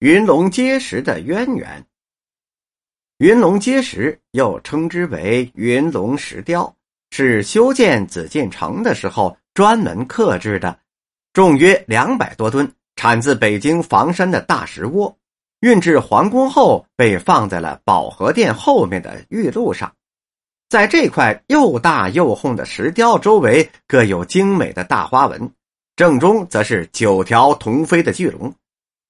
云龙阶石的渊源。云龙阶石又称之为云龙石雕，是修建紫禁城的时候专门刻制的，重约两百多吨，产自北京房山的大石窝，运至皇宫后被放在了保和殿后面的玉路上。在这块又大又厚的石雕周围，各有精美的大花纹，正中则是九条同飞的巨龙，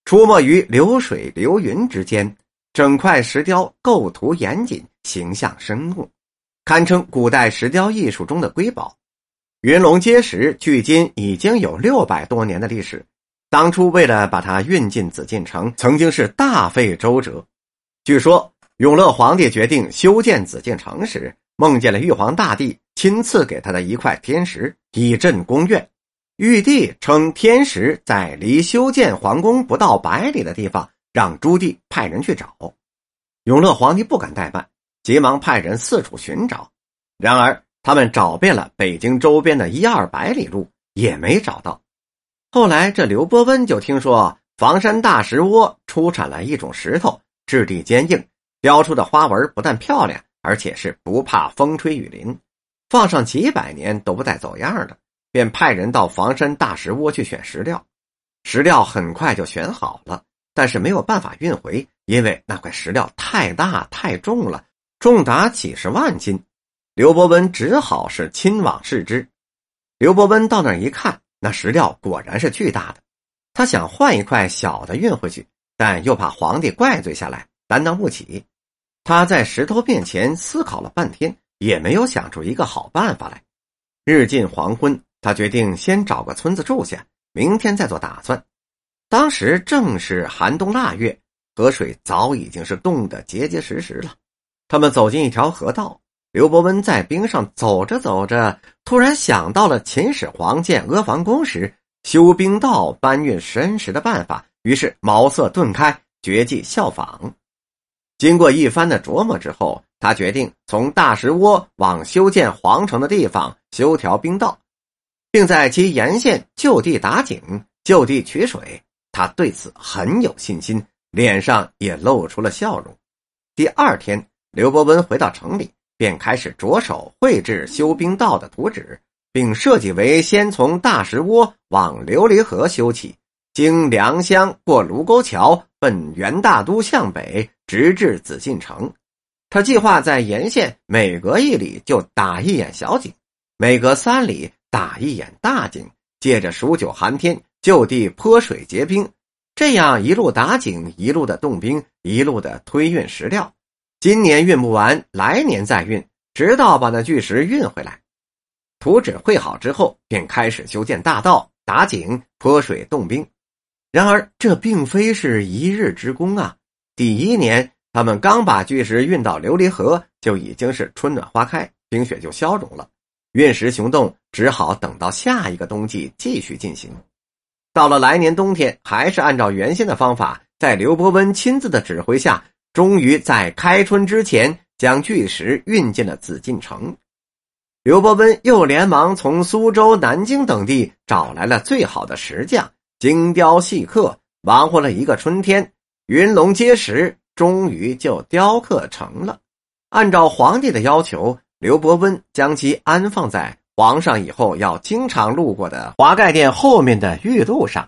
出没于流水流云之间。整块石雕构图严谨，形象生动，堪称古代石雕艺术中的瑰宝。云龙阶石距今已经有六百多年的历史，当初为了把它运进紫禁城，曾经是大费周折。据说永乐皇帝决定修建紫禁城时。梦见了玉皇大帝亲赐给他的一块天石，以镇宫苑。玉帝称天石在离修建皇宫不到百里的地方，让朱棣派人去找。永乐皇帝不敢怠慢，急忙派人四处寻找。然而，他们找遍了北京周边的一二百里路，也没找到。后来，这刘伯温就听说房山大石窝出产了一种石头，质地坚硬，雕出的花纹不但漂亮。而且是不怕风吹雨淋，放上几百年都不带走样的。便派人到房山大石窝去选石料，石料很快就选好了，但是没有办法运回，因为那块石料太大太重了，重达几十万斤。刘伯温只好是亲往视之。刘伯温到那儿一看，那石料果然是巨大的，他想换一块小的运回去，但又怕皇帝怪罪下来，担当不起。他在石头面前思考了半天，也没有想出一个好办法来。日近黄昏，他决定先找个村子住下，明天再做打算。当时正是寒冬腊月，河水早已经是冻得结结实实了。他们走进一条河道，刘伯温在冰上走着走着，突然想到了秦始皇建阿房宫时修冰道搬运神石的办法，于是茅塞顿开，决计效仿。经过一番的琢磨之后，他决定从大石窝往修建皇城的地方修条冰道，并在其沿线就地打井、就地取水。他对此很有信心，脸上也露出了笑容。第二天，刘伯温回到城里，便开始着手绘制修兵道的图纸，并设计为先从大石窝往琉璃河修起，经良乡过卢沟桥，奔元大都向北。直至紫禁城，他计划在沿线每隔一里就打一眼小井，每隔三里打一眼大井，借着数九寒天就地泼水结冰，这样一路打井，一路的冻冰，一路的推运石料。今年运不完，来年再运，直到把那巨石运回来。图纸绘好之后，便开始修建大道、打井、泼水、冻冰。然而，这并非是一日之功啊。第一年，他们刚把巨石运到琉璃河，就已经是春暖花开，冰雪就消融了。运石行动只好等到下一个冬季继续进行。到了来年冬天，还是按照原先的方法，在刘伯温亲自的指挥下，终于在开春之前将巨石运进了紫禁城。刘伯温又连忙从苏州、南京等地找来了最好的石匠，精雕细刻，忙活了一个春天。云龙阶石终于就雕刻成了。按照皇帝的要求，刘伯温将其安放在皇上以后要经常路过的华盖殿后面的玉路上。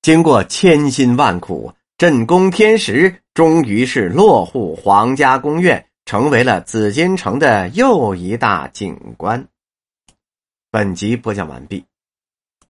经过千辛万苦，镇宫天时终于是落户皇家宫苑，成为了紫禁城的又一大景观。本集播讲完毕。